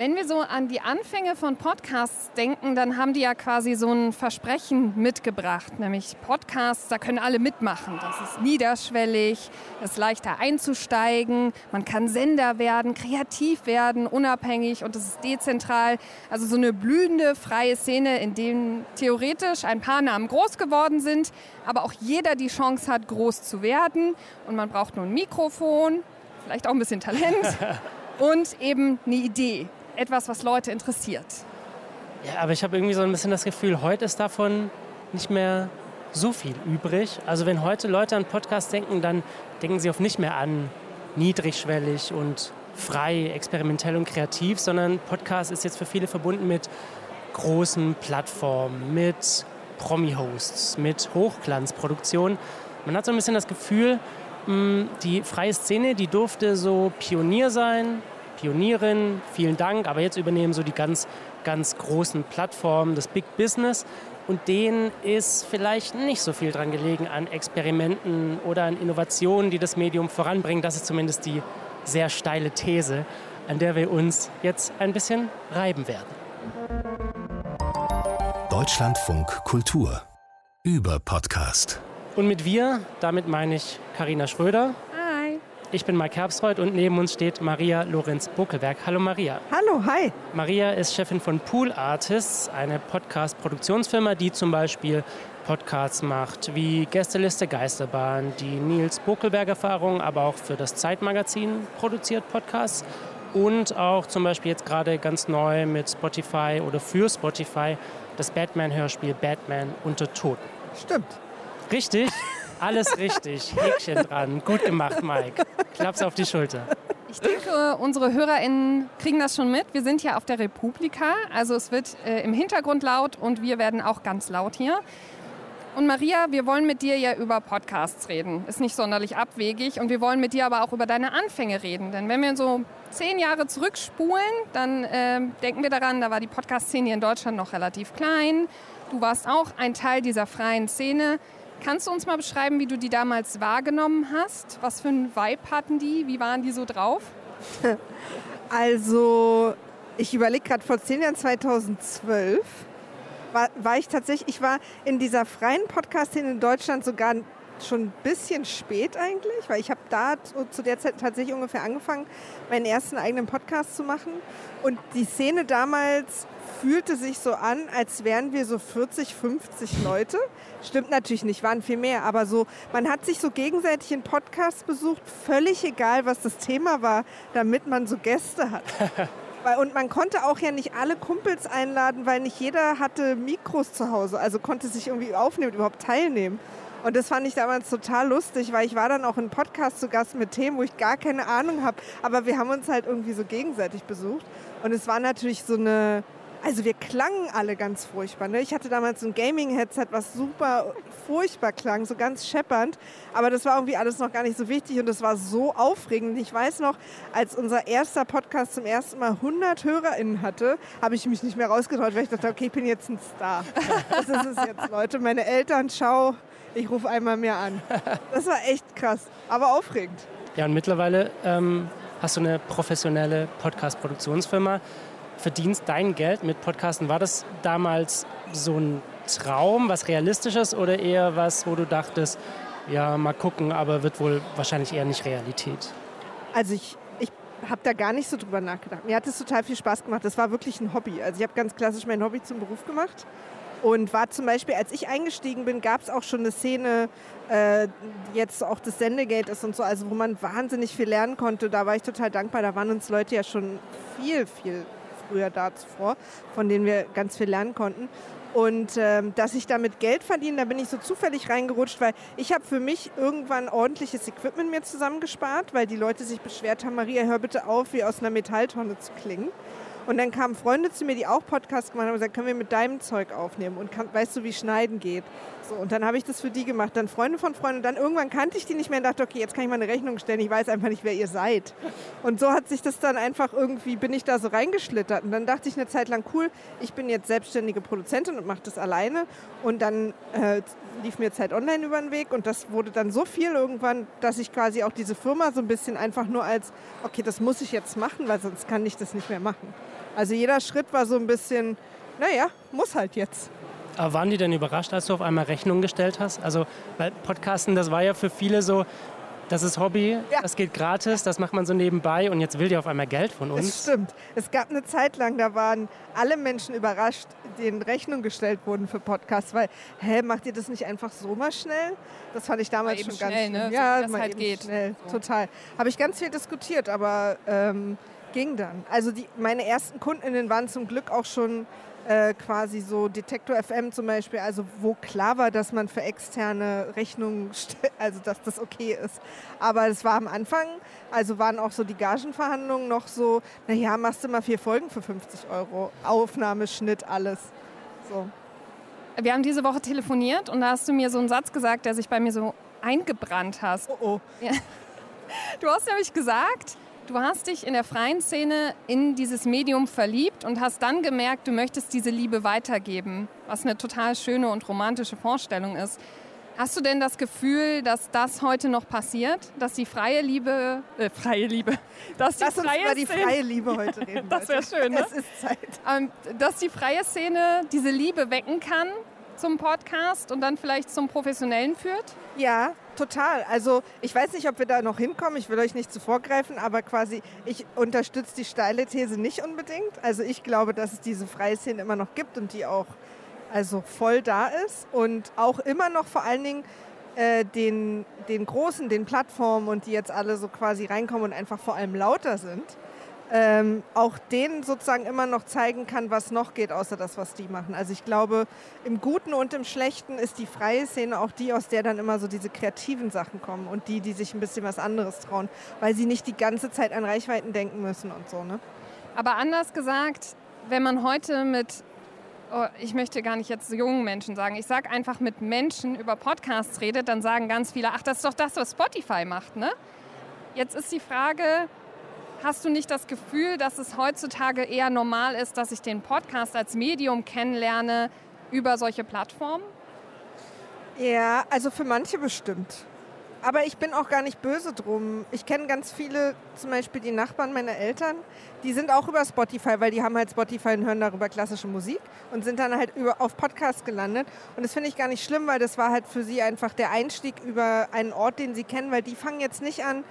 Wenn wir so an die Anfänge von Podcasts denken, dann haben die ja quasi so ein Versprechen mitgebracht, nämlich Podcasts, da können alle mitmachen. Das ist niederschwellig, es ist leichter einzusteigen, man kann Sender werden, kreativ werden, unabhängig und es ist dezentral. Also so eine blühende, freie Szene, in der theoretisch ein paar Namen groß geworden sind, aber auch jeder die Chance hat, groß zu werden. Und man braucht nur ein Mikrofon, vielleicht auch ein bisschen Talent und eben eine Idee etwas, was Leute interessiert. Ja, aber ich habe irgendwie so ein bisschen das Gefühl, heute ist davon nicht mehr so viel übrig. Also wenn heute Leute an Podcasts denken, dann denken sie oft nicht mehr an niedrigschwellig und frei, experimentell und kreativ, sondern Podcast ist jetzt für viele verbunden mit großen Plattformen, mit Promi-Hosts, mit Hochglanzproduktion. Man hat so ein bisschen das Gefühl, die freie Szene, die durfte so Pionier sein, Pionierin, vielen Dank, aber jetzt übernehmen so die ganz, ganz großen Plattformen, das Big Business. Und denen ist vielleicht nicht so viel dran gelegen an Experimenten oder an Innovationen, die das Medium voranbringen. Das ist zumindest die sehr steile These, an der wir uns jetzt ein bisschen reiben werden. Deutschlandfunk Kultur über Podcast. Und mit wir, damit meine ich Karina Schröder, ich bin Mike Herbstreuth und neben uns steht Maria Lorenz Buckelberg. Hallo Maria. Hallo, hi. Maria ist Chefin von Pool Artists, eine Podcast-Produktionsfirma, die zum Beispiel Podcasts macht, wie Gästeliste Geisterbahn, die Nils Buckelberg-Erfahrung, aber auch für das Zeitmagazin produziert Podcasts und auch zum Beispiel jetzt gerade ganz neu mit Spotify oder für Spotify das Batman-Hörspiel Batman unter Toten. Stimmt. Richtig? Alles richtig. Häkchen dran. Gut gemacht, Mike. Klaps auf die Schulter. Ich denke, unsere HörerInnen kriegen das schon mit. Wir sind hier auf der Republika. Also es wird äh, im Hintergrund laut und wir werden auch ganz laut hier. Und Maria, wir wollen mit dir ja über Podcasts reden. Ist nicht sonderlich abwegig. Und wir wollen mit dir aber auch über deine Anfänge reden. Denn wenn wir so zehn Jahre zurückspulen, dann äh, denken wir daran, da war die Podcast-Szene in Deutschland noch relativ klein. Du warst auch ein Teil dieser freien Szene. Kannst du uns mal beschreiben, wie du die damals wahrgenommen hast? Was für einen Vibe hatten die? Wie waren die so drauf? Also, ich überlege gerade vor zehn Jahren, 2012, war, war ich tatsächlich, ich war in dieser freien Podcast-Szene in Deutschland sogar schon ein bisschen spät eigentlich, weil ich habe da zu der Zeit tatsächlich ungefähr angefangen, meinen ersten eigenen Podcast zu machen. Und die Szene damals fühlte sich so an, als wären wir so 40, 50 Leute. Stimmt natürlich nicht, waren viel mehr, aber so, man hat sich so gegenseitig in Podcasts besucht, völlig egal, was das Thema war, damit man so Gäste hat. Und man konnte auch ja nicht alle Kumpels einladen, weil nicht jeder hatte Mikros zu Hause, also konnte sich irgendwie aufnehmen, überhaupt teilnehmen. Und das fand ich damals total lustig, weil ich war dann auch in Podcast zu Gast mit Themen, wo ich gar keine Ahnung habe. Aber wir haben uns halt irgendwie so gegenseitig besucht. Und es war natürlich so eine, also wir klangen alle ganz furchtbar. Ne? Ich hatte damals ein Gaming-Headset, was super furchtbar klang, so ganz scheppernd. Aber das war irgendwie alles noch gar nicht so wichtig und das war so aufregend. Ich weiß noch, als unser erster Podcast zum ersten Mal 100 HörerInnen hatte, habe ich mich nicht mehr rausgetraut, weil ich dachte, okay, ich bin jetzt ein Star. Das ist es jetzt, Leute. Meine Eltern, schau, ich rufe einmal mehr an. Das war echt krass, aber aufregend. Ja, und mittlerweile ähm, hast du eine professionelle Podcast-Produktionsfirma verdienst dein Geld mit Podcasten. War das damals so ein Traum, was Realistisches oder eher was, wo du dachtest, ja, mal gucken, aber wird wohl wahrscheinlich eher nicht Realität? Also ich, ich habe da gar nicht so drüber nachgedacht. Mir hat es total viel Spaß gemacht. Das war wirklich ein Hobby. Also ich habe ganz klassisch mein Hobby zum Beruf gemacht. Und war zum Beispiel, als ich eingestiegen bin, gab es auch schon eine Szene, äh, jetzt auch das Sendegate ist und so, also wo man wahnsinnig viel lernen konnte. Da war ich total dankbar. Da waren uns Leute ja schon viel, viel früher da zuvor, von denen wir ganz viel lernen konnten. Und ähm, dass ich damit Geld verdiene, da bin ich so zufällig reingerutscht, weil ich habe für mich irgendwann ordentliches Equipment mir zusammengespart, weil die Leute sich beschwert haben, Maria, hör bitte auf, wie aus einer Metalltonne zu klingen. Und dann kamen Freunde zu mir, die auch Podcasts gemacht haben und gesagt, können wir mit deinem Zeug aufnehmen und kann, weißt du, wie Schneiden geht. So, und dann habe ich das für die gemacht, dann Freunde von Freunden und dann irgendwann kannte ich die nicht mehr und dachte, okay, jetzt kann ich mal eine Rechnung stellen, ich weiß einfach nicht, wer ihr seid. Und so hat sich das dann einfach irgendwie, bin ich da so reingeschlittert und dann dachte ich eine Zeit lang, cool, ich bin jetzt selbstständige Produzentin und mache das alleine und dann äh, lief mir Zeit Online über den Weg und das wurde dann so viel irgendwann, dass ich quasi auch diese Firma so ein bisschen einfach nur als, okay, das muss ich jetzt machen, weil sonst kann ich das nicht mehr machen. Also jeder Schritt war so ein bisschen, naja, muss halt jetzt. Aber waren die denn überrascht, als du auf einmal Rechnungen gestellt hast? Also, weil Podcasten, das war ja für viele so, das ist Hobby, ja. das geht gratis, das macht man so nebenbei und jetzt will die auf einmal Geld von uns. Das stimmt. Es gab eine Zeit lang, da waren alle Menschen überrascht, denen Rechnungen gestellt wurden für Podcasts, weil, hä, macht ihr das nicht einfach so mal schnell? Das fand ich damals schon ganz schnell, ne? Ja, so, mal halt geht. schnell, so. total. Habe ich ganz viel diskutiert, aber ähm, ging dann. Also die, meine ersten KundInnen waren zum Glück auch schon äh, quasi so Detektor FM zum Beispiel, also wo klar war, dass man für externe Rechnungen, also dass das okay ist. Aber es war am Anfang, also waren auch so die Gagenverhandlungen noch so, naja, machst du mal vier Folgen für 50 Euro, Aufnahme, Schnitt, alles. So. Wir haben diese Woche telefoniert und da hast du mir so einen Satz gesagt, der sich bei mir so eingebrannt hat. Oh oh. Ja. Du hast nämlich gesagt, Du hast dich in der freien Szene in dieses Medium verliebt und hast dann gemerkt, du möchtest diese Liebe weitergeben, was eine total schöne und romantische Vorstellung ist. Hast du denn das Gefühl, dass das heute noch passiert, dass die freie Liebe, äh, freie Liebe, dass die Lass freie uns über die freie Liebe heute reden. das wäre schön, ne? Es ist Zeit. Ähm, dass die freie Szene diese Liebe wecken kann zum Podcast und dann vielleicht zum Professionellen führt? Ja, total. Also ich weiß nicht, ob wir da noch hinkommen. Ich will euch nicht zuvorgreifen, aber quasi ich unterstütze die steile These nicht unbedingt. Also ich glaube, dass es diese freie Szene immer noch gibt und die auch also voll da ist und auch immer noch vor allen Dingen äh, den, den großen, den Plattformen und die jetzt alle so quasi reinkommen und einfach vor allem lauter sind ähm, auch denen sozusagen immer noch zeigen kann, was noch geht, außer das, was die machen. Also ich glaube, im Guten und im Schlechten ist die freie Szene auch die, aus der dann immer so diese kreativen Sachen kommen und die, die sich ein bisschen was anderes trauen, weil sie nicht die ganze Zeit an Reichweiten denken müssen und so. Ne? Aber anders gesagt, wenn man heute mit Oh, ich möchte gar nicht jetzt jungen Menschen sagen, ich sage einfach mit Menschen über Podcasts redet, dann sagen ganz viele, ach, das ist doch das, was Spotify macht, ne? Jetzt ist die Frage, Hast du nicht das Gefühl, dass es heutzutage eher normal ist, dass ich den Podcast als Medium kennenlerne über solche Plattformen? Ja, also für manche bestimmt. Aber ich bin auch gar nicht böse drum. Ich kenne ganz viele, zum Beispiel die Nachbarn meiner Eltern, die sind auch über Spotify, weil die haben halt Spotify und hören darüber klassische Musik und sind dann halt über, auf Podcast gelandet. Und das finde ich gar nicht schlimm, weil das war halt für sie einfach der Einstieg über einen Ort, den sie kennen, weil die fangen jetzt nicht an,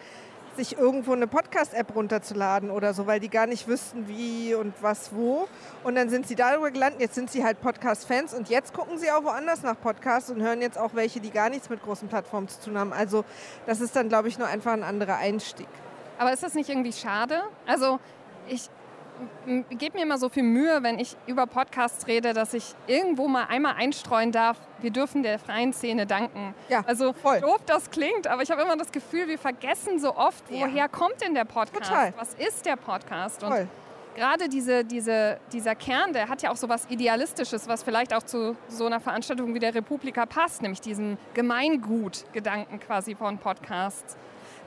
sich irgendwo eine Podcast-App runterzuladen oder so, weil die gar nicht wüssten, wie und was wo. Und dann sind sie darüber gelandet. Jetzt sind sie halt Podcast-Fans und jetzt gucken sie auch woanders nach Podcasts und hören jetzt auch welche, die gar nichts mit großen Plattformen zu tun haben. Also das ist dann, glaube ich, nur einfach ein anderer Einstieg. Aber ist das nicht irgendwie schade? Also ich, gebe mir immer so viel Mühe, wenn ich über Podcasts rede, dass ich irgendwo mal einmal einstreuen darf, wir dürfen der freien Szene danken. Ja, also voll. doof das klingt, aber ich habe immer das Gefühl, wir vergessen so oft, woher ja. kommt denn der Podcast? Total. Was ist der Podcast? Und gerade diese, diese, dieser Kern, der hat ja auch so was Idealistisches, was vielleicht auch zu so einer Veranstaltung wie der Republika passt, nämlich diesen Gemeingut-Gedanken quasi von Podcasts.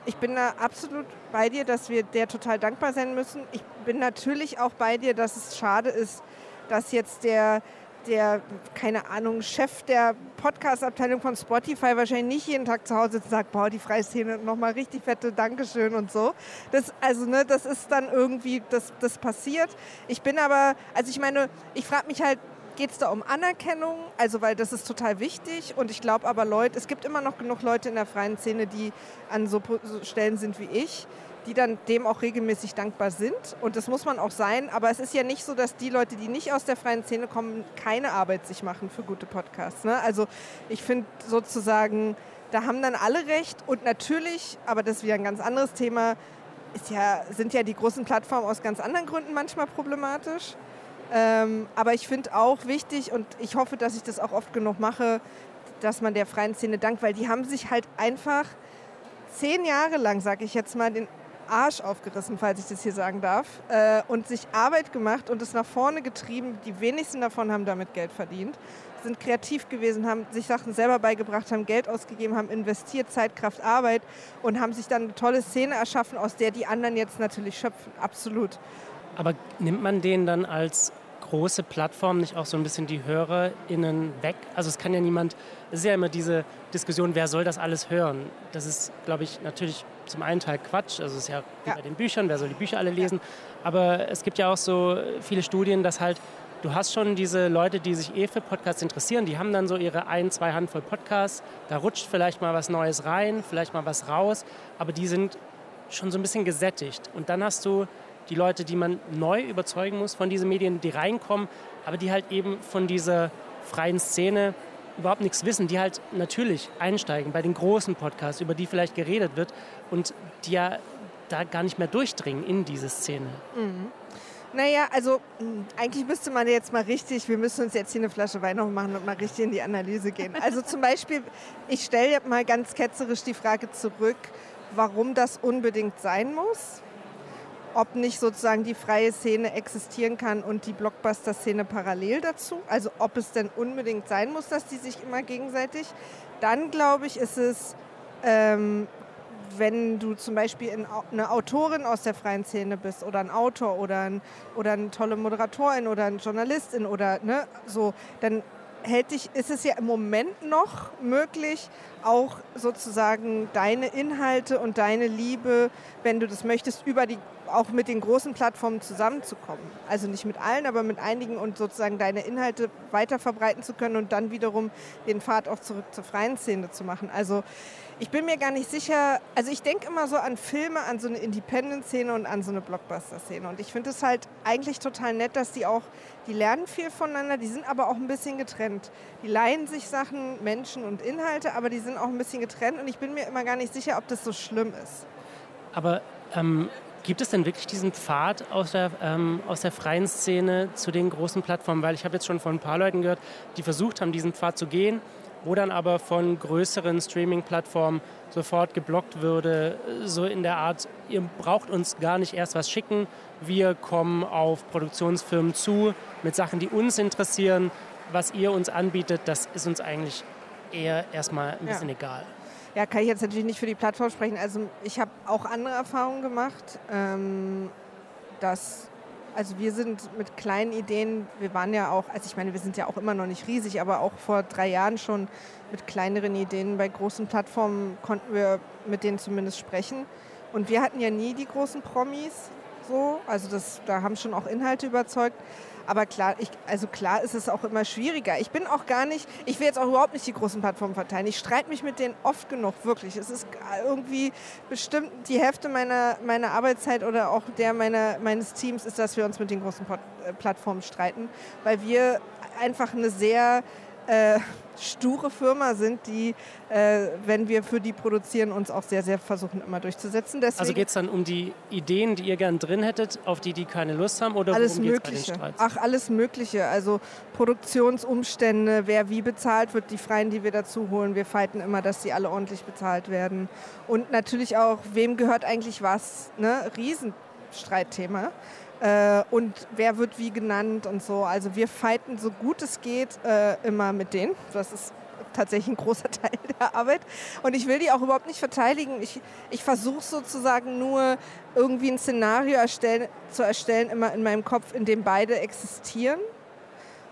Ich bin da absolut bei dir, dass wir der total dankbar sein müssen. Ich bin natürlich auch bei dir, dass es schade ist, dass jetzt der, der, keine Ahnung, Chef der Podcast-Abteilung von Spotify wahrscheinlich nicht jeden Tag zu Hause sitzt und sagt, boah, die Freiszene, nochmal richtig fette Dankeschön und so. Das, also, ne, das ist dann irgendwie, das, das passiert. Ich bin aber, also ich meine, ich frage mich halt, geht es da um Anerkennung, also weil das ist total wichtig und ich glaube aber Leute, es gibt immer noch genug Leute in der freien Szene, die an so Stellen sind wie ich, die dann dem auch regelmäßig dankbar sind und das muss man auch sein, aber es ist ja nicht so, dass die Leute, die nicht aus der freien Szene kommen, keine Arbeit sich machen für gute Podcasts. Ne? Also ich finde sozusagen, da haben dann alle recht und natürlich, aber das ist wieder ein ganz anderes Thema, ja, sind ja die großen Plattformen aus ganz anderen Gründen manchmal problematisch. Ähm, aber ich finde auch wichtig und ich hoffe, dass ich das auch oft genug mache, dass man der freien Szene dankt, weil die haben sich halt einfach zehn Jahre lang, sage ich jetzt mal, den Arsch aufgerissen, falls ich das hier sagen darf, äh, und sich Arbeit gemacht und es nach vorne getrieben. Die wenigsten davon haben damit Geld verdient, sind kreativ gewesen, haben sich Sachen selber beigebracht, haben Geld ausgegeben, haben investiert, Zeit, Kraft, Arbeit und haben sich dann eine tolle Szene erschaffen, aus der die anderen jetzt natürlich schöpfen. Absolut. Aber nimmt man den dann als große Plattform nicht auch so ein bisschen die HörerInnen weg? Also es kann ja niemand, es ist ja immer diese Diskussion, wer soll das alles hören? Das ist, glaube ich, natürlich zum einen Teil Quatsch, also es ist ja Ja. bei den Büchern, wer soll die Bücher alle lesen, aber es gibt ja auch so viele Studien, dass halt du hast schon diese Leute, die sich eh für Podcasts interessieren, die haben dann so ihre ein, zwei Handvoll Podcasts, da rutscht vielleicht mal was Neues rein, vielleicht mal was raus, aber die sind schon so ein bisschen gesättigt. Und dann hast du die Leute, die man neu überzeugen muss von diesen Medien, die reinkommen, aber die halt eben von dieser freien Szene überhaupt nichts wissen, die halt natürlich einsteigen bei den großen Podcasts, über die vielleicht geredet wird und die ja da gar nicht mehr durchdringen in diese Szene. Naja, also mh, eigentlich müsste man jetzt mal richtig, wir müssen uns jetzt hier eine Flasche Wein noch machen und mal richtig in die Analyse gehen. Also zum Beispiel, ich stelle mal ganz ketzerisch die Frage zurück, warum das unbedingt sein muss. Ob nicht sozusagen die freie Szene existieren kann und die Blockbuster-Szene parallel dazu. Also ob es denn unbedingt sein muss, dass die sich immer gegenseitig. Dann glaube ich, ist es ähm, wenn du zum Beispiel eine Autorin aus der freien Szene bist oder ein Autor oder, ein, oder eine tolle Moderatorin oder eine Journalistin oder ne, so, dann hält dich, ist es ja im Moment noch möglich, auch sozusagen deine Inhalte und deine Liebe, wenn du das möchtest, über die auch mit den großen Plattformen zusammenzukommen. Also nicht mit allen, aber mit einigen und sozusagen deine Inhalte weiter verbreiten zu können und dann wiederum den Pfad auch zurück zur freien Szene zu machen. Also ich bin mir gar nicht sicher, also ich denke immer so an Filme, an so eine Independent-Szene und an so eine Blockbuster-Szene. Und ich finde es halt eigentlich total nett, dass die auch, die lernen viel voneinander, die sind aber auch ein bisschen getrennt. Die leihen sich Sachen, Menschen und Inhalte, aber die sind auch ein bisschen getrennt und ich bin mir immer gar nicht sicher, ob das so schlimm ist. Aber ähm, gibt es denn wirklich diesen Pfad aus der, ähm, aus der freien Szene zu den großen Plattformen? Weil ich habe jetzt schon von ein paar Leuten gehört, die versucht haben, diesen Pfad zu gehen, wo dann aber von größeren Streaming-Plattformen sofort geblockt würde, so in der Art, ihr braucht uns gar nicht erst was schicken, wir kommen auf Produktionsfirmen zu mit Sachen, die uns interessieren, was ihr uns anbietet, das ist uns eigentlich eher erstmal ein Ja. bisschen egal. Ja, kann ich jetzt natürlich nicht für die Plattform sprechen. Also ich habe auch andere Erfahrungen gemacht, ähm, dass also wir sind mit kleinen Ideen, wir waren ja auch, also ich meine, wir sind ja auch immer noch nicht riesig, aber auch vor drei Jahren schon mit kleineren Ideen bei großen Plattformen konnten wir mit denen zumindest sprechen. Und wir hatten ja nie die großen Promis so, also das, da haben schon auch Inhalte überzeugt. Aber klar, ich, also klar ist es auch immer schwieriger. Ich bin auch gar nicht, ich will jetzt auch überhaupt nicht die großen Plattformen verteilen. Ich streite mich mit denen oft genug, wirklich. Es ist irgendwie bestimmt die Hälfte meiner, meiner Arbeitszeit oder auch der meiner, meines Teams ist, dass wir uns mit den großen äh, Plattformen streiten, weil wir einfach eine sehr äh, sture Firma sind, die, äh, wenn wir für die produzieren, uns auch sehr, sehr versuchen immer durchzusetzen. Deswegen Also geht es dann um die Ideen, die ihr gern drin hättet, auf die die keine Lust haben? Oder alles Mögliche. Ach, alles Mögliche. Also Produktionsumstände, wer wie bezahlt wird, die Freien, die wir dazu holen. Wir fighten immer, dass sie alle ordentlich bezahlt werden. Und natürlich auch, wem gehört eigentlich was? Ne? Riesenstreitthema. Äh, und wer wird wie genannt und so. Also wir fighten so gut es geht äh, immer mit denen. Das ist tatsächlich ein großer Teil der Arbeit. Und ich will die auch überhaupt nicht verteidigen. Ich, ich versuche sozusagen nur irgendwie ein Szenario erstellen, zu erstellen, immer in meinem Kopf, in dem beide existieren.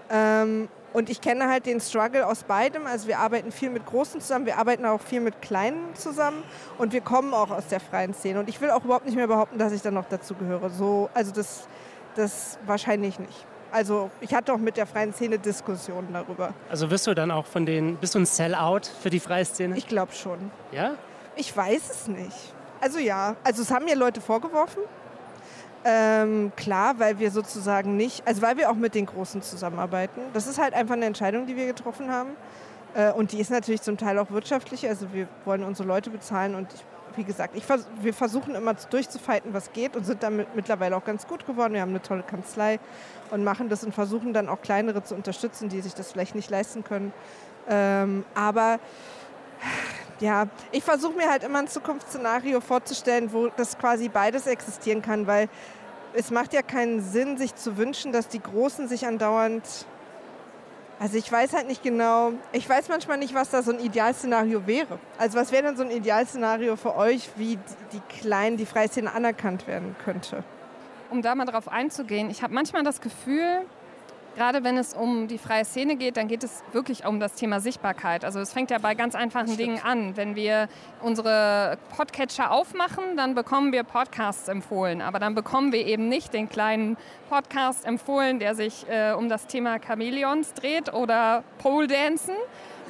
Ähm, und ich kenne halt den Struggle aus beidem. Also wir arbeiten viel mit Großen zusammen, wir arbeiten auch viel mit Kleinen zusammen und wir kommen auch aus der freien Szene. Und ich will auch überhaupt nicht mehr behaupten, dass ich dann noch dazu gehöre. So, also das, das wahrscheinlich nicht. Also ich hatte auch mit der freien Szene Diskussionen darüber. Also wirst du dann auch von den, bist du ein Sellout für die freie Szene? Ich glaube schon. ja? Ich weiß es nicht. Also ja, also es haben mir Leute vorgeworfen. Ähm, klar, weil wir sozusagen nicht, also weil wir auch mit den Großen zusammenarbeiten. Das ist halt einfach eine Entscheidung, die wir getroffen haben. Äh, und die ist natürlich zum Teil auch wirtschaftlich. Also wir wollen unsere Leute bezahlen und ich, wie gesagt, ich wir versuchen immer durchzufighten, was geht und sind damit mittlerweile auch ganz gut geworden. Wir haben eine tolle Kanzlei und machen das und versuchen dann auch kleinere zu unterstützen, die sich das vielleicht nicht leisten können. Ähm, aber ja, ich versuche mir halt immer ein Zukunftsszenario vorzustellen, wo das quasi beides existieren kann, weil es macht ja keinen Sinn, sich zu wünschen, dass die Großen sich andauernd. Also ich weiß halt nicht genau, ich weiß manchmal nicht, was da so ein Idealszenario wäre. Also was wäre denn so ein Idealszenario für euch, wie die, Kleinen, die Freiszene anerkannt werden könnte? Um da mal drauf einzugehen, ich habe manchmal das Gefühl, gerade wenn es um die freie Szene geht, dann geht es wirklich um das Thema Sichtbarkeit. Also es fängt ja bei ganz einfachen Dingen an. Wenn wir unsere Podcatcher aufmachen, dann bekommen wir Podcasts empfohlen. Aber dann bekommen wir eben nicht den kleinen Podcast empfohlen, der sich äh, um das Thema Chamäleons dreht oder Pole Dancen,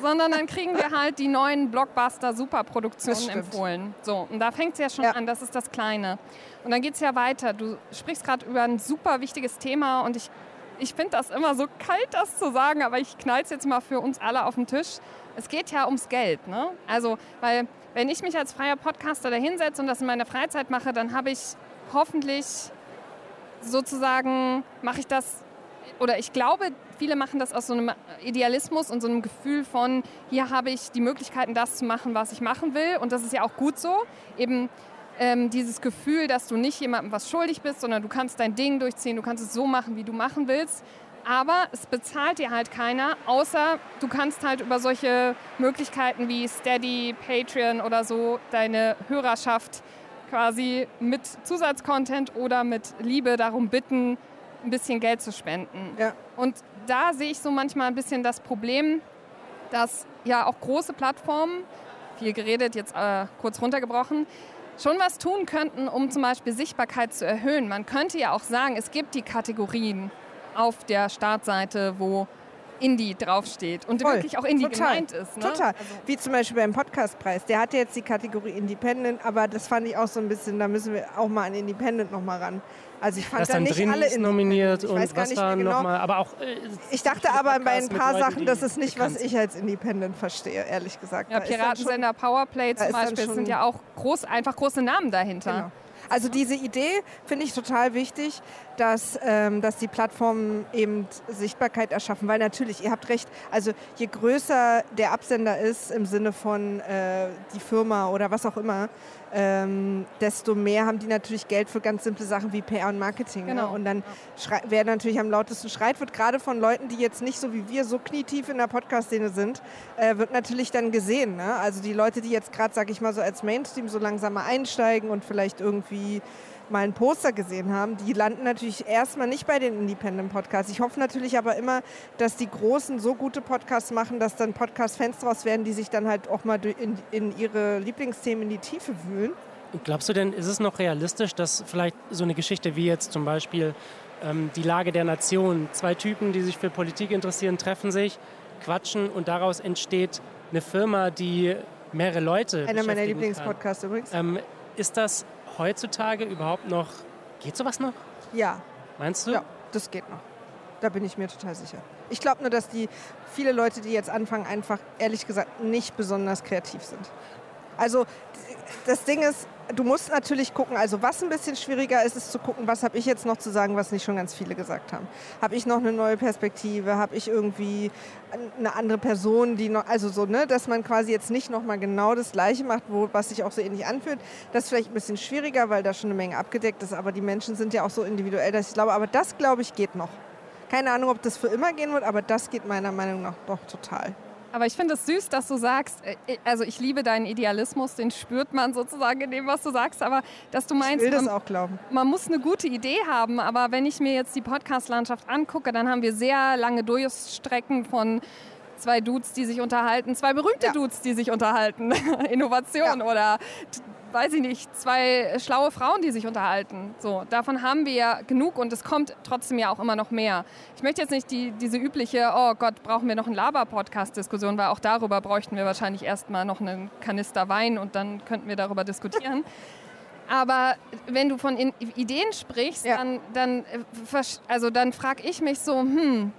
sondern dann kriegen wir halt die neuen Blockbuster-Superproduktionen empfohlen. So, und da fängt es ja schon ja. an, das ist das Kleine. Und dann geht es ja weiter. Du sprichst gerade über ein super wichtiges Thema und ich, ich finde das immer so kalt, das zu sagen, aber ich knall es jetzt mal für uns alle auf den Tisch. Es geht ja ums Geld. Ne? Also, weil wenn ich mich als freier Podcaster da hinsetze und das in meiner Freizeit mache, dann habe ich hoffentlich sozusagen, mache ich das oder ich glaube, viele machen das aus so einem Idealismus und so einem Gefühl von, hier habe ich die Möglichkeiten, das zu machen, was ich machen will. Und das ist ja auch gut so. Eben ähm, dieses Gefühl, dass du nicht jemandem was schuldig bist, sondern du kannst dein Ding durchziehen, du kannst es so machen, wie du machen willst. Aber es bezahlt dir halt keiner, außer du kannst halt über solche Möglichkeiten wie Steady, Patreon oder so deine Hörerschaft quasi mit Zusatzcontent oder mit Liebe darum bitten, ein bisschen Geld zu spenden. Ja. Und da sehe ich so manchmal ein bisschen das Problem, dass ja auch große Plattformen, viel geredet, jetzt äh, kurz runtergebrochen, schon was tun könnten, um zum Beispiel Sichtbarkeit zu erhöhen. Man könnte ja auch sagen, es gibt die Kategorien auf der Startseite, wo Indie draufsteht und Voll. wirklich auch Indie Total. gemeint ist. Ne? Total. Also Wie zum Beispiel beim Podcastpreis. Der hatte jetzt die Kategorie Independent, aber das fand ich auch so ein bisschen, da müssen wir auch mal an Independent nochmal ran. Also ich fand das da nicht drin alle nominiert und was war genau. nochmal, aber auch äh, Ich dachte aber bei ein paar Sachen, das ist nicht, was ich als Independent verstehe, ehrlich gesagt. Ja, Piratensender Powerplay zum Beispiel sind ja auch groß, einfach große Namen dahinter. Genau. Also diese Idee finde ich total wichtig, dass, ähm, dass die Plattformen eben Sichtbarkeit erschaffen. Weil natürlich, ihr habt recht, also je größer der Absender ist im Sinne von äh, die Firma oder was auch immer, ähm, desto mehr haben die natürlich Geld für ganz simple Sachen wie PR und Marketing. Ne? Genau. Ne? Und dann wer natürlich am lautesten schreit, wird gerade von Leuten, die jetzt nicht so wie wir so knietief in der Podcast-Szene sind, äh, wird natürlich dann gesehen. Ne? Also die Leute, die jetzt gerade, sag ich mal, so als Mainstream so langsam mal einsteigen und vielleicht irgendwie mal ein Poster gesehen haben, die landen natürlich erstmal nicht bei den Independent-Podcasts. Ich hoffe natürlich aber immer, dass die Großen so gute Podcasts machen, dass dann Podcast-Fans draus werden, die sich dann halt auch mal in, in ihre Lieblingsthemen in die Tiefe wühlen. Glaubst du denn, ist es noch realistisch, dass vielleicht so eine Geschichte wie jetzt zum Beispiel ähm, die Lage der Nation, zwei Typen, die sich für Politik interessieren, treffen sich, quatschen und daraus entsteht eine Firma, die mehrere Leute. Einer meiner Lieblingspodcasts übrigens. Ähm, ist das heutzutage überhaupt noch, geht sowas noch? Ja. Meinst du? Ja, das geht noch. Da bin ich mir total sicher. Ich glaube nur, dass die viele Leute, die jetzt anfangen, einfach ehrlich gesagt nicht besonders kreativ sind. Also das Ding ist, du musst natürlich gucken, also was ein bisschen schwieriger ist, ist zu gucken, was habe ich jetzt noch zu sagen, was nicht schon ganz viele gesagt haben. Habe ich noch eine neue Perspektive? Habe ich irgendwie eine andere Person, die noch, also so, ne, dass man quasi jetzt nicht nochmal genau das Gleiche macht, wo, was sich auch so ähnlich anfühlt. Das ist vielleicht ein bisschen schwieriger, weil da schon eine Menge abgedeckt ist, aber die Menschen sind ja auch so individuell, dass ich glaube, aber das, glaube ich, geht noch. Keine Ahnung, ob das für immer gehen wird, aber das geht meiner Meinung nach doch total. Aber ich finde es süß, dass du sagst, äh, also ich liebe deinen Idealismus, den spürt man sozusagen in dem, was du sagst, aber dass du meinst, ich will das man, auch glauben. man muss eine gute Idee haben, aber wenn ich mir jetzt die Podcast-Landschaft angucke, dann haben wir sehr lange Durchstrecken von zwei Dudes, die sich unterhalten, zwei berühmte ja. Dudes, die sich unterhalten, Innovation ja. oder weiß ich nicht, zwei schlaue Frauen, die sich unterhalten. So, davon haben wir ja genug und es kommt trotzdem ja auch immer noch mehr. Ich möchte jetzt nicht die, diese übliche, oh Gott, brauchen wir noch einen Laber-Podcast-Diskussion, weil auch darüber bräuchten wir wahrscheinlich erstmal noch einen Kanister Wein und dann könnten wir darüber diskutieren. Aber wenn du von Ideen sprichst, ja. dann, dann, äh, also dann frage ich mich so, hm,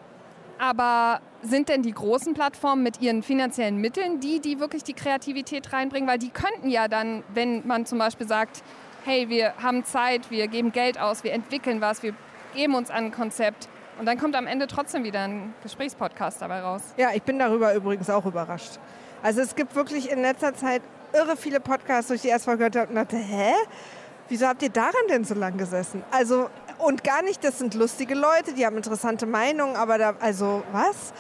aber sind denn die großen Plattformen mit ihren finanziellen Mitteln die, die wirklich die Kreativität reinbringen? Weil die könnten ja dann, wenn man zum Beispiel sagt, hey, wir haben Zeit, wir geben Geld aus, wir entwickeln was, wir geben uns an ein Konzept. Und dann kommt am Ende trotzdem wieder ein Gesprächspodcast dabei raus. Ja, ich bin darüber übrigens auch überrascht. Also es gibt wirklich in letzter Zeit irre viele Podcasts, wo ich die erst mal gehört habe und dachte, hä? Wieso habt ihr daran denn so lange gesessen? Also Und gar nicht, das sind lustige Leute, die haben interessante Meinungen, aber da, also was?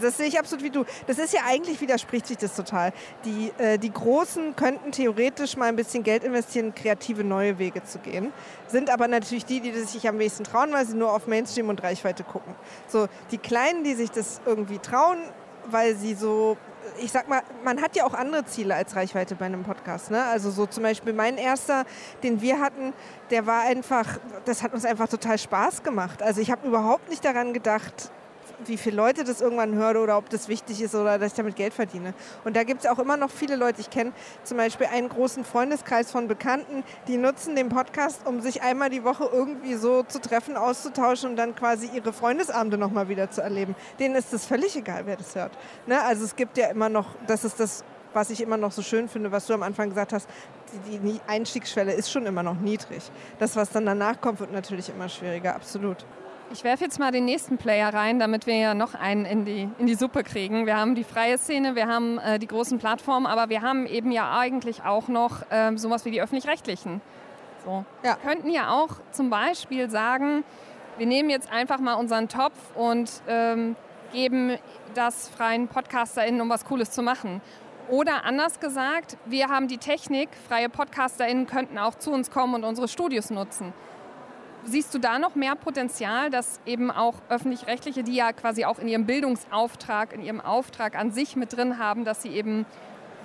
Das sehe ich absolut wie du. Das ist ja eigentlich, widerspricht sich das total. Die, äh, die Großen könnten theoretisch mal ein bisschen Geld investieren, kreative neue Wege zu gehen. Sind aber natürlich die, die sich am wenigsten trauen, weil sie nur auf Mainstream und Reichweite gucken. So, die Kleinen, die sich das irgendwie trauen, weil sie so ich sag mal, man hat ja auch andere Ziele als Reichweite bei einem Podcast. Ne? Also so zum Beispiel mein erster, den wir hatten, der war einfach, das hat uns einfach total Spaß gemacht. Also ich habe überhaupt nicht daran gedacht, wie viele Leute das irgendwann hören oder ob das wichtig ist oder dass ich damit Geld verdiene. Und da gibt es auch immer noch viele Leute. Ich kenne zum Beispiel einen großen Freundeskreis von Bekannten, die nutzen den Podcast, um sich einmal die Woche irgendwie so zu treffen, auszutauschen und dann quasi ihre Freundesabende nochmal wieder zu erleben. Denen ist das völlig egal, wer das hört. Ne? Also es gibt ja immer noch, das ist das was ich immer noch so schön finde, was du am Anfang gesagt hast, die, die Einstiegsschwelle ist schon immer noch niedrig. Das, was dann danach kommt, wird natürlich immer schwieriger, absolut. Ich werfe jetzt mal den nächsten Player rein, damit wir ja noch einen in die, in die Suppe kriegen. Wir haben die freie Szene, wir haben äh, die großen Plattformen, aber wir haben eben ja eigentlich auch noch äh, sowas wie die öffentlich-rechtlichen. So. Ja. Wir könnten ja auch zum Beispiel sagen, wir nehmen jetzt einfach mal unseren Topf und ähm, geben das freien PodcasterInnen, um was Cooles zu machen. Oder anders gesagt, wir haben die Technik, freie PodcasterInnen könnten auch zu uns kommen und unsere Studios nutzen. Siehst du da noch mehr Potenzial, dass eben auch öffentlich-rechtliche, die ja quasi auch in ihrem Bildungsauftrag, in ihrem Auftrag an sich mit drin haben, dass sie eben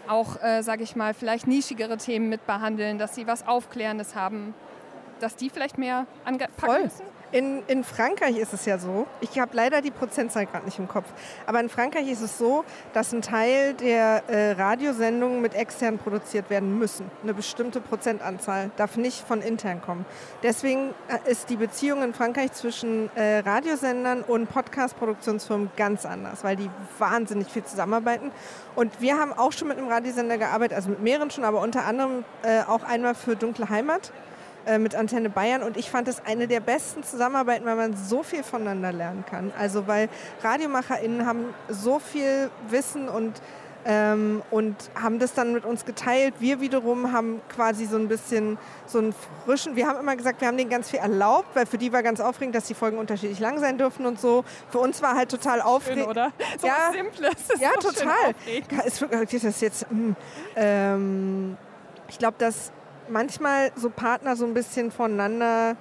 auch, äh, sage ich mal, vielleicht nischigere Themen mitbehandeln, dass sie was Aufklärendes haben, dass die vielleicht mehr anpacken müssen? In, in Frankreich ist es ja so, ich habe leider die Prozentzahl gerade nicht im Kopf, aber in Frankreich ist es so, dass ein Teil der äh, Radiosendungen mit extern produziert werden müssen. Eine bestimmte Prozentanzahl darf nicht von intern kommen. Deswegen äh, ist die Beziehung in Frankreich zwischen äh, Radiosendern und Podcast-Produktionsfirmen ganz anders, weil die wahnsinnig viel zusammenarbeiten. Und wir haben auch schon mit einem Radiosender gearbeitet, also mit mehreren schon, aber unter anderem äh, auch einmal für Dunkle Heimat äh, mit Antenne Bayern und ich fand es eine der besten Zusammenarbeiten, weil man so viel voneinander lernen kann. Also weil RadiomacherInnen haben so viel Wissen und ähm, und haben das dann mit uns geteilt. Wir wiederum haben quasi so ein bisschen so einen frischen, wir haben immer gesagt, wir haben denen ganz viel erlaubt, weil für die war ganz aufregend, dass die Folgen unterschiedlich lang sein dürfen und so. Für uns war halt total aufregend. oder? So ja, Simples. Ja, total. Ist das jetzt, mh, hm, ähm, ich glaube, dass manchmal so Partner so ein bisschen voneinander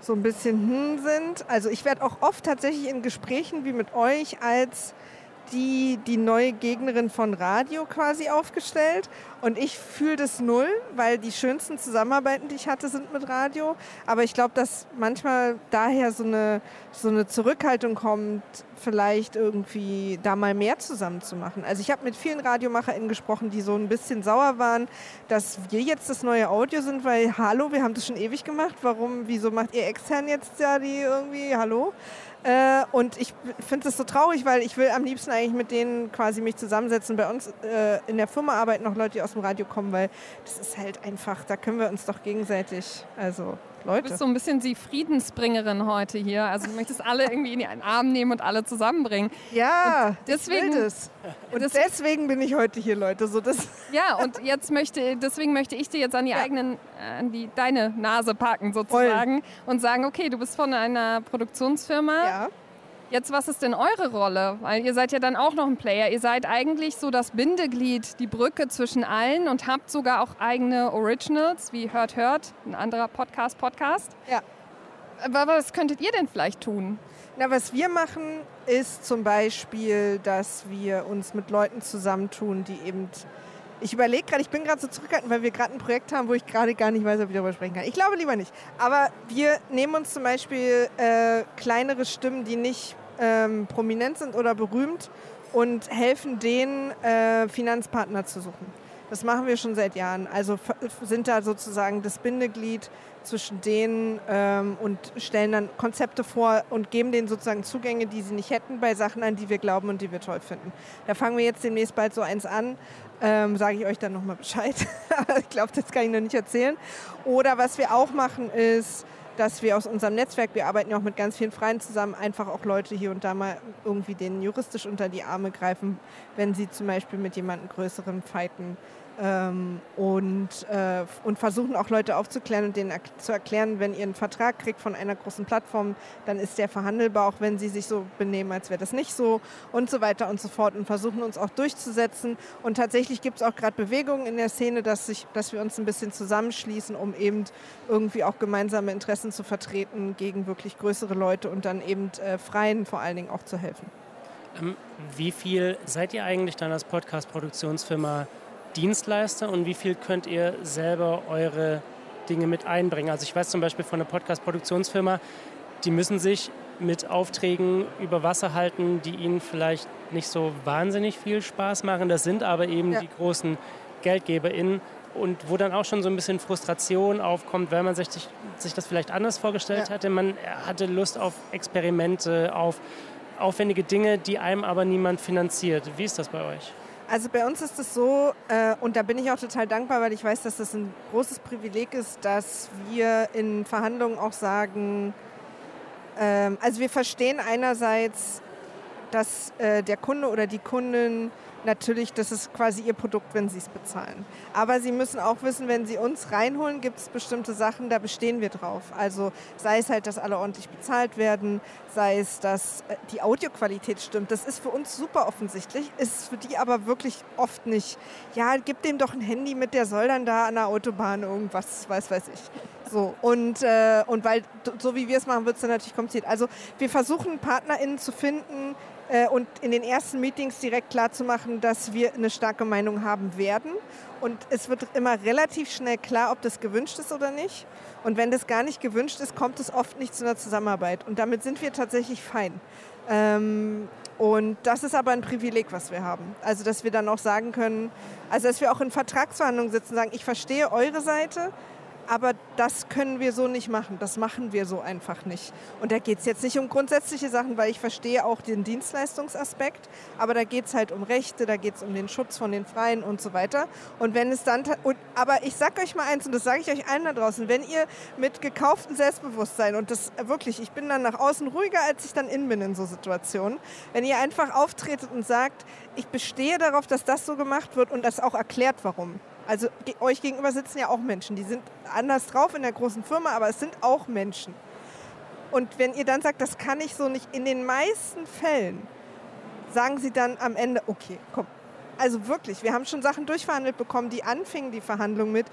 so ein bisschen hm sind. Also ich werde auch oft tatsächlich in Gesprächen wie mit euch als die, die neue Gegnerin von Radio quasi aufgestellt. Und ich fühle das null, weil die schönsten Zusammenarbeiten, die ich hatte, sind mit Radio. Aber ich glaube, dass manchmal daher so eine, so eine Zurückhaltung kommt, vielleicht irgendwie da mal mehr zusammen zu machen. Also ich habe mit vielen RadiomacherInnen gesprochen, die so ein bisschen sauer waren, dass wir jetzt das neue Audio sind, weil hallo, wir haben das schon ewig gemacht. Warum, wieso macht ihr extern jetzt ja die irgendwie, hallo? Äh, und ich finde es so traurig, weil ich will am liebsten eigentlich mit denen quasi mich zusammensetzen. Bei uns äh, in der Firma arbeiten noch Leute, aus dem Radio kommen, weil das ist halt einfach, da können wir uns doch gegenseitig, also Leute. Du bist so ein bisschen die Friedensbringerin heute hier. Also du möchtest alle irgendwie in den Arm nehmen und alle zusammenbringen. Ja, und deswegen. Und das, deswegen bin ich heute hier, Leute. So das ja, und jetzt möchte, deswegen möchte ich dir jetzt an die ja. eigenen, äh, an die, deine Nase packen sozusagen Voll. und sagen, okay, du bist von einer Produktionsfirma. Ja Jetzt, was ist denn eure Rolle? Weil ihr seid ja dann auch noch ein Player. Ihr seid eigentlich so das Bindeglied, die Brücke zwischen allen und habt sogar auch eigene Originals, wie Hört Hört, ein anderer Podcast-Podcast. Ja. Aber was könntet ihr denn vielleicht tun? Na, was wir machen, ist zum Beispiel, dass wir uns mit Leuten zusammentun, die eben ich überlege gerade, ich bin gerade so zurückgehalten, weil wir gerade ein Projekt haben, wo ich gerade gar nicht weiß, ob ich darüber sprechen kann. Ich glaube lieber nicht. Aber wir nehmen uns zum Beispiel äh, kleinere Stimmen, die nicht ähm, prominent sind oder berühmt und helfen denen, äh, Finanzpartner zu suchen. Das machen wir schon seit Jahren. Also sind da sozusagen das Bindeglied zwischen denen ähm, und stellen dann Konzepte vor und geben denen sozusagen Zugänge, die sie nicht hätten, bei Sachen, an die wir glauben und die wir toll finden. Da fangen wir jetzt demnächst bald so eins an. Ähm, Sage ich euch dann nochmal Bescheid. ich glaube, das kann ich noch nicht erzählen. Oder was wir auch machen ist, dass wir aus unserem Netzwerk, wir arbeiten ja auch mit ganz vielen Freien zusammen, einfach auch Leute hier und da mal irgendwie denen juristisch unter die Arme greifen, wenn sie zum Beispiel mit jemandem größeren fighten ähm, und, äh, und versuchen auch Leute aufzuklären und denen er zu erklären, wenn ihr einen Vertrag kriegt von einer großen Plattform, dann ist der verhandelbar, auch wenn sie sich so benehmen, als wäre das nicht so und so weiter und so fort und versuchen uns auch durchzusetzen. Und tatsächlich gibt es auch gerade Bewegungen in der Szene, dass, sich, dass wir uns ein bisschen zusammenschließen, um eben irgendwie auch gemeinsame Interessen zu vertreten gegen wirklich größere Leute und dann eben äh, Freien vor allen Dingen auch zu helfen. Ähm, wie viel seid ihr eigentlich dann als Podcast-Produktionsfirma Dienstleister und wie viel könnt ihr selber eure Dinge mit einbringen? Also ich weiß zum Beispiel von einer Podcast-Produktionsfirma, die müssen sich mit Aufträgen über Wasser halten, die ihnen vielleicht nicht so wahnsinnig viel Spaß machen. Das sind aber eben ja. die großen GeldgeberInnen und wo dann auch schon so ein bisschen Frustration aufkommt, weil man sich, sich das vielleicht anders vorgestellt ja. hatte. Man hatte Lust auf Experimente, auf aufwendige Dinge, die einem aber niemand finanziert. Wie ist das bei euch? Also bei uns ist es so, äh, und da bin ich auch total dankbar, weil ich weiß, dass das ein großes Privileg ist, dass wir in Verhandlungen auch sagen, äh, also wir verstehen einerseits, dass äh, der Kunde oder die Kundin natürlich, das ist quasi ihr Produkt, wenn sie es bezahlen. Aber sie müssen auch wissen, wenn sie uns reinholen, gibt es bestimmte Sachen, da bestehen wir drauf. Also sei es halt, dass alle ordentlich bezahlt werden, sei es, dass äh, die Audioqualität stimmt. Das ist für uns super offensichtlich, ist für die aber wirklich oft nicht. Ja, gib dem doch ein Handy mit, der soll dann da an der Autobahn irgendwas, weiß weiß ich. So, und, äh, und weil so wie wir es machen, wird es dann natürlich kompliziert. Also wir versuchen PartnerInnen zu finden, äh, und in den ersten Meetings direkt klarzumachen, dass wir eine starke Meinung haben werden. Und es wird immer relativ schnell klar, ob das gewünscht ist oder nicht. Und wenn das gar nicht gewünscht ist, kommt es oft nicht zu einer Zusammenarbeit. Und damit sind wir tatsächlich fein. Ähm, und das ist aber ein Privileg, was wir haben. Also, dass wir dann auch sagen können, also dass wir auch in Vertragsverhandlungen sitzen und sagen, ich verstehe eure Seite, aber das können wir so nicht machen. Das machen wir so einfach nicht. Und da geht es jetzt nicht um grundsätzliche Sachen, weil ich verstehe auch den Dienstleistungsaspekt, aber da geht es halt um Rechte, da geht es um den Schutz von den Freien und so weiter. Und wenn es dann, und, aber ich sage euch mal eins und das sage ich euch allen da draußen, wenn ihr mit gekauftem Selbstbewusstsein und das wirklich, ich bin dann nach außen ruhiger, als ich dann innen bin in so Situationen, wenn ihr einfach auftretet und sagt, ich bestehe darauf, dass das so gemacht wird und das auch erklärt, warum also euch gegenüber sitzen ja auch Menschen, die sind anders drauf in der großen Firma, aber es sind auch Menschen. Und wenn ihr dann sagt, das kann ich so nicht, in den meisten Fällen sagen sie dann am Ende, okay, komm. Also wirklich, wir haben schon Sachen durchverhandelt bekommen, die anfingen, die Verhandlung mit,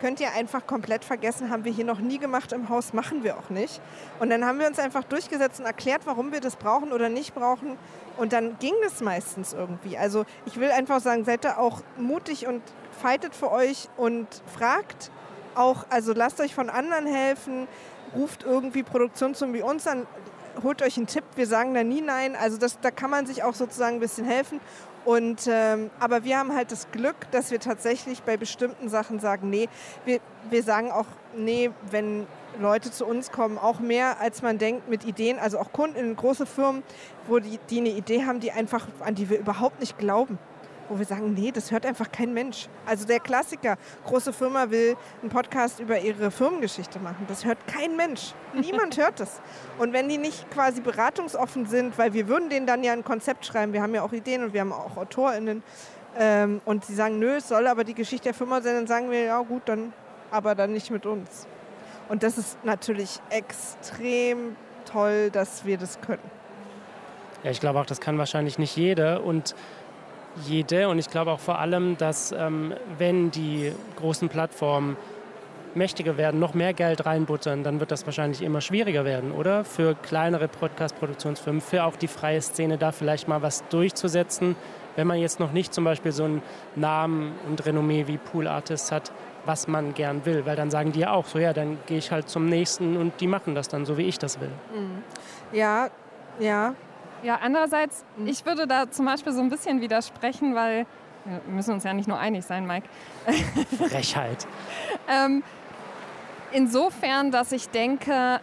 könnt ihr einfach komplett vergessen, haben wir hier noch nie gemacht im Haus, machen wir auch nicht. Und dann haben wir uns einfach durchgesetzt und erklärt, warum wir das brauchen oder nicht brauchen. Und dann ging das meistens irgendwie. Also ich will einfach sagen, seid da auch mutig und fightet für euch und fragt auch, also lasst euch von anderen helfen, ruft irgendwie Produktion zum wie uns an, holt euch einen Tipp, wir sagen da nie nein. Also das, da kann man sich auch sozusagen ein bisschen helfen. Und, ähm, aber wir haben halt das Glück, dass wir tatsächlich bei bestimmten Sachen sagen, nee, wir, wir sagen auch, nee, wenn Leute zu uns kommen, auch mehr als man denkt mit Ideen, also auch Kunden in große Firmen, wo die, die eine Idee haben, die einfach, an die wir überhaupt nicht glauben wo wir sagen, nee, das hört einfach kein Mensch. Also der Klassiker, große Firma will einen Podcast über ihre Firmengeschichte machen. Das hört kein Mensch. Niemand hört das. Und wenn die nicht quasi beratungsoffen sind, weil wir würden denen dann ja ein Konzept schreiben, wir haben ja auch Ideen und wir haben auch AutorInnen, ähm, und sie sagen, nö, es soll aber die Geschichte der Firma sein, dann sagen wir, ja gut, dann aber dann nicht mit uns. Und das ist natürlich extrem toll, dass wir das können. Ja, ich glaube auch, das kann wahrscheinlich nicht jeder. Und jede und ich glaube auch vor allem, dass ähm, wenn die großen Plattformen mächtiger werden, noch mehr Geld reinbuttern, dann wird das wahrscheinlich immer schwieriger werden, oder? Für kleinere Podcast-Produktionsfirmen, für auch die freie Szene da vielleicht mal was durchzusetzen, wenn man jetzt noch nicht zum Beispiel so einen Namen und Renommee wie Pool Artists hat, was man gern will, weil dann sagen die ja auch so, ja, dann gehe ich halt zum nächsten und die machen das dann so, wie ich das will. Ja, ja, ja, andererseits, mhm. ich würde da zum Beispiel so ein bisschen widersprechen, weil wir müssen uns ja nicht nur einig sein, Mike. Frechheit. ähm, insofern, dass ich denke,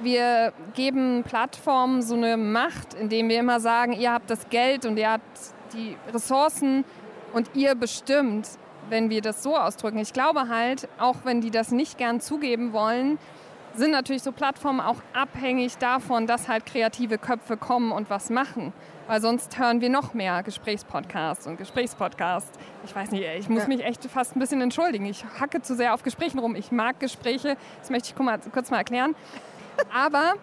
wir geben Plattformen so eine Macht, indem wir immer sagen, ihr habt das Geld und ihr habt die Ressourcen und ihr bestimmt, wenn wir das so ausdrücken. Ich glaube halt, auch wenn die das nicht gern zugeben wollen, sind natürlich so Plattformen auch abhängig davon, dass halt kreative Köpfe kommen und was machen. Weil sonst hören wir noch mehr Gesprächspodcasts und Gesprächspodcasts. Ich weiß nicht, ich muss mich echt fast ein bisschen entschuldigen. Ich hacke zu sehr auf Gesprächen rum. Ich mag Gespräche, das möchte ich kurz mal erklären. Aber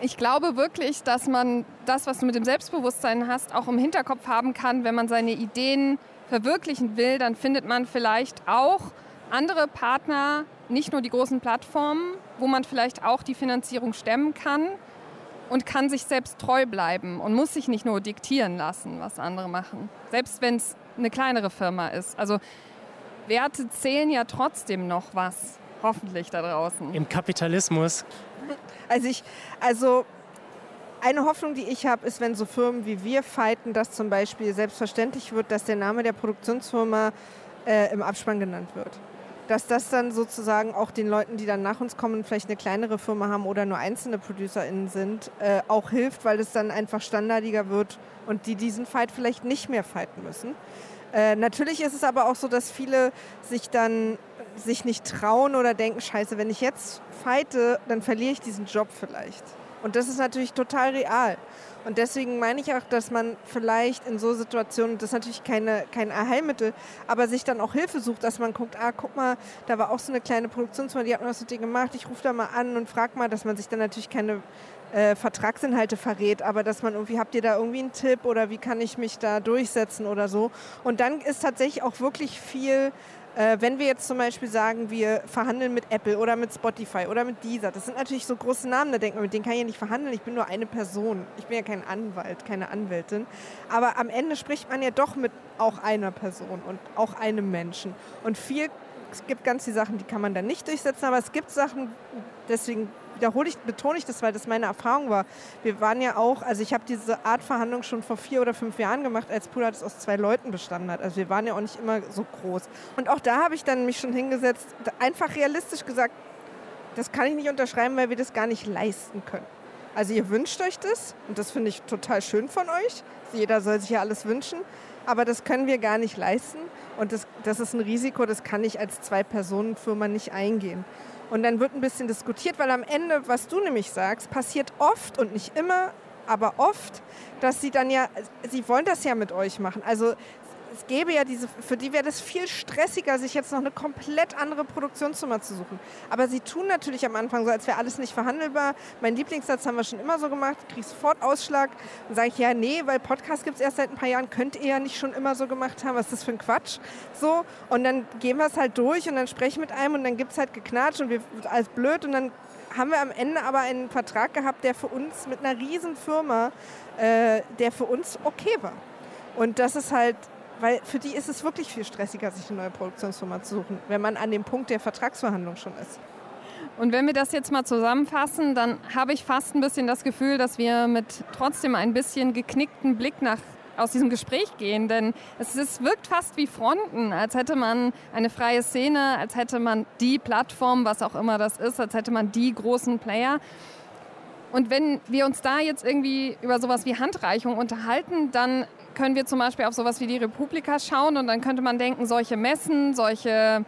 ich glaube wirklich, dass man das, was du mit dem Selbstbewusstsein hast, auch im Hinterkopf haben kann, wenn man seine Ideen verwirklichen will, dann findet man vielleicht auch andere Partner, nicht nur die großen Plattformen, wo man vielleicht auch die Finanzierung stemmen kann und kann sich selbst treu bleiben und muss sich nicht nur diktieren lassen, was andere machen. Selbst wenn es eine kleinere Firma ist. Also Werte zählen ja trotzdem noch was, hoffentlich da draußen. Im Kapitalismus. Also ich, also eine Hoffnung, die ich habe, ist, wenn so Firmen wie wir fighten, dass zum Beispiel selbstverständlich wird, dass der Name der Produktionsfirma äh, im Abspann genannt wird dass das dann sozusagen auch den Leuten, die dann nach uns kommen, vielleicht eine kleinere Firma haben oder nur einzelne ProducerInnen sind, äh, auch hilft, weil es dann einfach standardiger wird und die diesen Fight vielleicht nicht mehr fighten müssen. Äh, natürlich ist es aber auch so, dass viele sich dann sich nicht trauen oder denken, scheiße, wenn ich jetzt fighte, dann verliere ich diesen Job vielleicht. Und das ist natürlich total real. Und deswegen meine ich auch, dass man vielleicht in so Situationen, das ist natürlich keine, kein Allheilmittel, aber sich dann auch Hilfe sucht, dass man guckt, ah, guck mal, da war auch so eine kleine Produktionsfirma, die hat was mit dir gemacht, ich rufe da mal an und frag mal, dass man sich dann natürlich keine äh, Vertragsinhalte verrät, aber dass man irgendwie, habt ihr da irgendwie einen Tipp oder wie kann ich mich da durchsetzen oder so. Und dann ist tatsächlich auch wirklich viel äh, wenn wir jetzt zum Beispiel sagen, wir verhandeln mit Apple oder mit Spotify oder mit Deezer, das sind natürlich so große Namen, da denkt man, mit denen kann ich ja nicht verhandeln, ich bin nur eine Person. Ich bin ja kein Anwalt, keine Anwältin. Aber am Ende spricht man ja doch mit auch einer Person und auch einem Menschen. Und viel, es gibt ganz viele Sachen, die kann man dann nicht durchsetzen, aber es gibt Sachen, deswegen wiederhole ich, betone ich das, weil das meine Erfahrung war. Wir waren ja auch, also ich habe diese Art Verhandlung schon vor vier oder fünf Jahren gemacht, als Pula das aus zwei Leuten bestanden hat. Also wir waren ja auch nicht immer so groß. Und auch da habe ich dann mich schon hingesetzt, einfach realistisch gesagt, das kann ich nicht unterschreiben, weil wir das gar nicht leisten können. Also ihr wünscht euch das und das finde ich total schön von euch. Jeder soll sich ja alles wünschen, aber das können wir gar nicht leisten und das, das ist ein Risiko, das kann ich als Zwei-Personen-Firma nicht eingehen. Und dann wird ein bisschen diskutiert, weil am Ende, was du nämlich sagst, passiert oft und nicht immer, aber oft, dass sie dann ja, sie wollen das ja mit euch machen. Also es gäbe ja diese, für die wäre das viel stressiger, sich jetzt noch eine komplett andere Produktionsnummer zu suchen. Aber sie tun natürlich am Anfang so, als wäre alles nicht verhandelbar. Mein Lieblingssatz haben wir schon immer so gemacht, kriegst sofort Ausschlag. Dann sage ich, ja, nee, weil Podcast gibt es erst seit ein paar Jahren, könnt ihr ja nicht schon immer so gemacht haben, was ist das für ein Quatsch? So, und dann gehen wir es halt durch und dann spreche ich mit einem und dann gibt es halt geknatscht und wir alles blöd und dann haben wir am Ende aber einen Vertrag gehabt, der für uns mit einer riesen Firma, äh, der für uns okay war. Und das ist halt weil für die ist es wirklich viel stressiger, sich eine neue Produktionsfirma zu suchen, wenn man an dem Punkt der Vertragsverhandlung schon ist. Und wenn wir das jetzt mal zusammenfassen, dann habe ich fast ein bisschen das Gefühl, dass wir mit trotzdem ein bisschen geknickten Blick nach aus diesem Gespräch gehen, denn es ist, wirkt fast wie Fronten, als hätte man eine freie Szene, als hätte man die Plattform, was auch immer das ist, als hätte man die großen Player. Und wenn wir uns da jetzt irgendwie über sowas wie Handreichung unterhalten, dann können wir zum Beispiel auf sowas wie die Republika schauen und dann könnte man denken, solche Messen, solche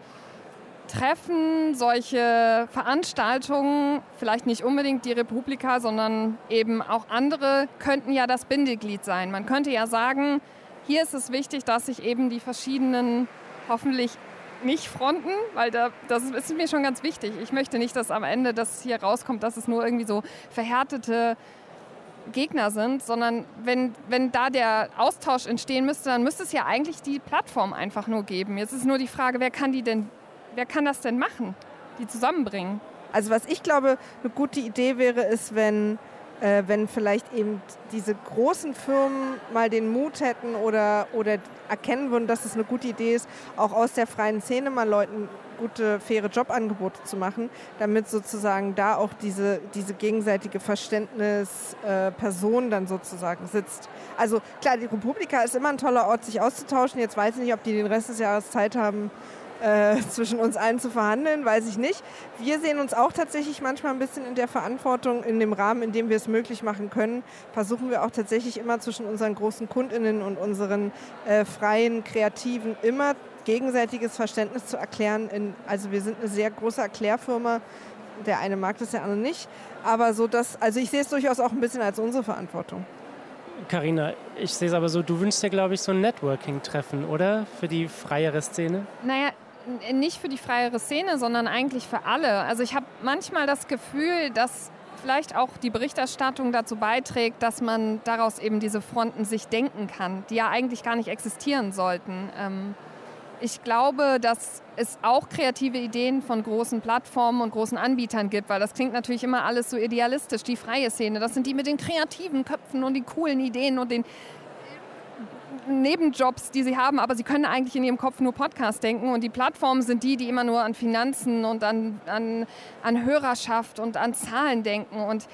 Treffen, solche Veranstaltungen, vielleicht nicht unbedingt die Republika, sondern eben auch andere, könnten ja das Bindeglied sein. Man könnte ja sagen, hier ist es wichtig, dass sich eben die verschiedenen, hoffentlich nicht Fronten, weil da, das ist mir schon ganz wichtig. Ich möchte nicht, dass am Ende das hier rauskommt, dass es nur irgendwie so verhärtete Gegner sind, sondern wenn, wenn da der Austausch entstehen müsste, dann müsste es ja eigentlich die Plattform einfach nur geben. Jetzt ist nur die Frage, wer kann die denn, wer kann das denn machen, die zusammenbringen? Also was ich glaube, eine gute Idee wäre, ist, wenn, äh, wenn vielleicht eben diese großen Firmen mal den Mut hätten oder, oder erkennen würden, dass es eine gute Idee ist, auch aus der freien Szene mal Leuten gute, faire Jobangebote zu machen, damit sozusagen da auch diese, diese gegenseitige Verständnisperson äh, dann sozusagen sitzt. Also klar, die Republika ist immer ein toller Ort, sich auszutauschen. Jetzt weiß ich nicht, ob die den Rest des Jahres Zeit haben, äh, zwischen uns allen zu verhandeln, weiß ich nicht. Wir sehen uns auch tatsächlich manchmal ein bisschen in der Verantwortung, in dem Rahmen, in dem wir es möglich machen können, versuchen wir auch tatsächlich immer zwischen unseren großen Kundinnen und unseren äh, freien Kreativen immer gegenseitiges Verständnis zu erklären. In, also wir sind eine sehr große Erklärfirma der eine mag das, der andere nicht. Aber so das, also ich sehe es durchaus auch ein bisschen als unsere Verantwortung. Carina, ich sehe es aber so, du wünschst dir, glaube ich, so ein Networking-Treffen, oder? Für die freiere Szene? Naja, nicht für die freiere Szene, sondern eigentlich für alle. Also ich habe manchmal das Gefühl, dass vielleicht auch die Berichterstattung dazu beiträgt, dass man daraus eben diese Fronten sich denken kann, die ja eigentlich gar nicht existieren sollten. Ähm, ich glaube, dass es auch kreative Ideen von großen Plattformen und großen Anbietern gibt, weil das klingt natürlich immer alles so idealistisch. Die freie Szene, das sind die mit den kreativen Köpfen und den coolen Ideen und den Nebenjobs, die sie haben, aber sie können eigentlich in ihrem Kopf nur Podcast denken. Und die Plattformen sind die, die immer nur an Finanzen und an, an, an Hörerschaft und an Zahlen denken. Und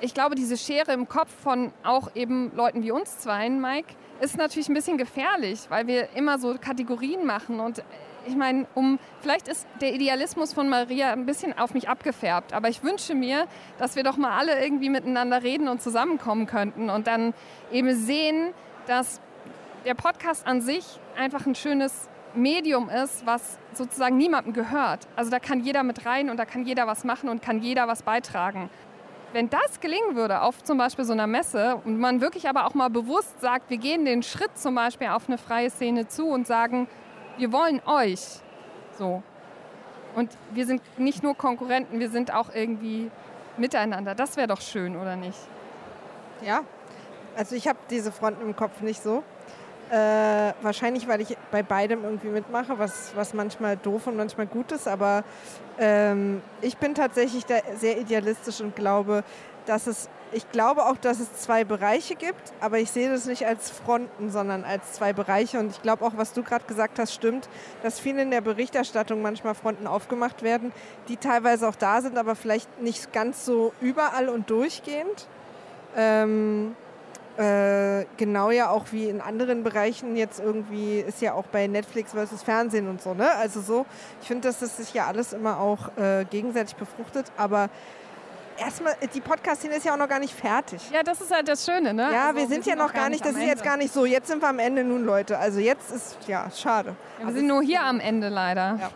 ich glaube, diese Schere im Kopf von auch eben Leuten wie uns zweien, Mike, ist natürlich ein bisschen gefährlich, weil wir immer so Kategorien machen und ich meine, um, vielleicht ist der Idealismus von Maria ein bisschen auf mich abgefärbt, aber ich wünsche mir, dass wir doch mal alle irgendwie miteinander reden und zusammenkommen könnten und dann eben sehen, dass der Podcast an sich einfach ein schönes Medium ist, was sozusagen niemandem gehört. Also da kann jeder mit rein und da kann jeder was machen und kann jeder was beitragen. Wenn das gelingen würde auf zum Beispiel so einer Messe und man wirklich aber auch mal bewusst sagt, wir gehen den Schritt zum Beispiel auf eine freie Szene zu und sagen, wir wollen euch. So. Und wir sind nicht nur Konkurrenten, wir sind auch irgendwie miteinander. Das wäre doch schön, oder nicht? Ja, also ich habe diese Fronten im Kopf nicht so. Äh, wahrscheinlich, weil ich bei beidem irgendwie mitmache, was, was manchmal doof und manchmal gut ist. Aber ähm, ich bin tatsächlich sehr idealistisch und glaube, dass es, ich glaube auch, dass es zwei Bereiche gibt, aber ich sehe das nicht als Fronten, sondern als zwei Bereiche. Und ich glaube auch, was du gerade gesagt hast, stimmt, dass viel in der Berichterstattung manchmal Fronten aufgemacht werden, die teilweise auch da sind, aber vielleicht nicht ganz so überall und durchgehend. Ähm, äh, genau ja auch wie in anderen Bereichen jetzt irgendwie ist ja auch bei Netflix versus Fernsehen und so, ne? Also so, ich finde, dass das sich ja alles immer auch äh, gegenseitig befruchtet, aber erstmal, die Podcast-Szene ist ja auch noch gar nicht fertig. Ja, das ist halt das Schöne, ne? Ja, also, wir, sind wir sind ja noch gar nicht, das ist jetzt gar nicht so, jetzt sind wir am Ende nun, Leute. Also jetzt ist, ja, schade. Ja, wir sind nur hier am Ende leider. Ja.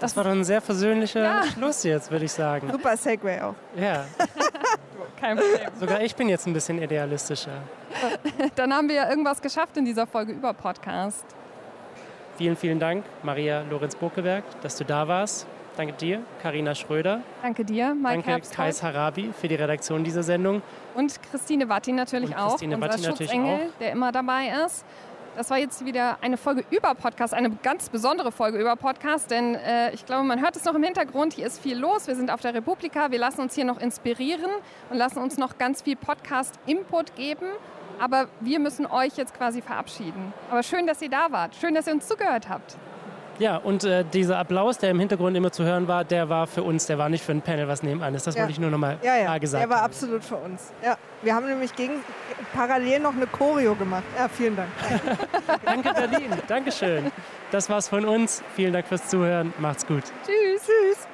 Das war doch ein sehr versöhnlicher ja. Schluss jetzt, würde ich sagen. Super Segway auch. Ja. Kein Problem. Sogar ich bin jetzt ein bisschen idealistischer. Dann haben wir ja irgendwas geschafft in dieser Folge über Podcast. Vielen, vielen Dank, Maria Lorenz-Bokeberg, dass du da warst. Danke dir, Karina Schröder. Danke dir, Mike Danke Herbsthold. Kais Harabi für die Redaktion dieser Sendung. Und Christine Watti natürlich Und Christine auch, Watti unser Schutzengel, auch. der immer dabei ist. Das war jetzt wieder eine Folge über Podcast, eine ganz besondere Folge über Podcast, denn äh, ich glaube, man hört es noch im Hintergrund, hier ist viel los. Wir sind auf der Republika, wir lassen uns hier noch inspirieren und lassen uns noch ganz viel Podcast-Input geben. Aber wir müssen euch jetzt quasi verabschieden. Aber schön, dass ihr da wart. Schön, dass ihr uns zugehört habt. Ja, und äh, dieser Applaus, der im Hintergrund immer zu hören war, der war für uns, der war nicht für ein Panel, was nebenan ist. Das ja. wollte ich nur noch mal ja, ja. gesagt Der war absolut für uns. Ja. Wir haben nämlich gegen, parallel noch eine Choreo gemacht. Ja, vielen Dank. Danke, Berlin. Dankeschön. Das war's von uns. Vielen Dank fürs Zuhören. Macht's gut. Tschüss.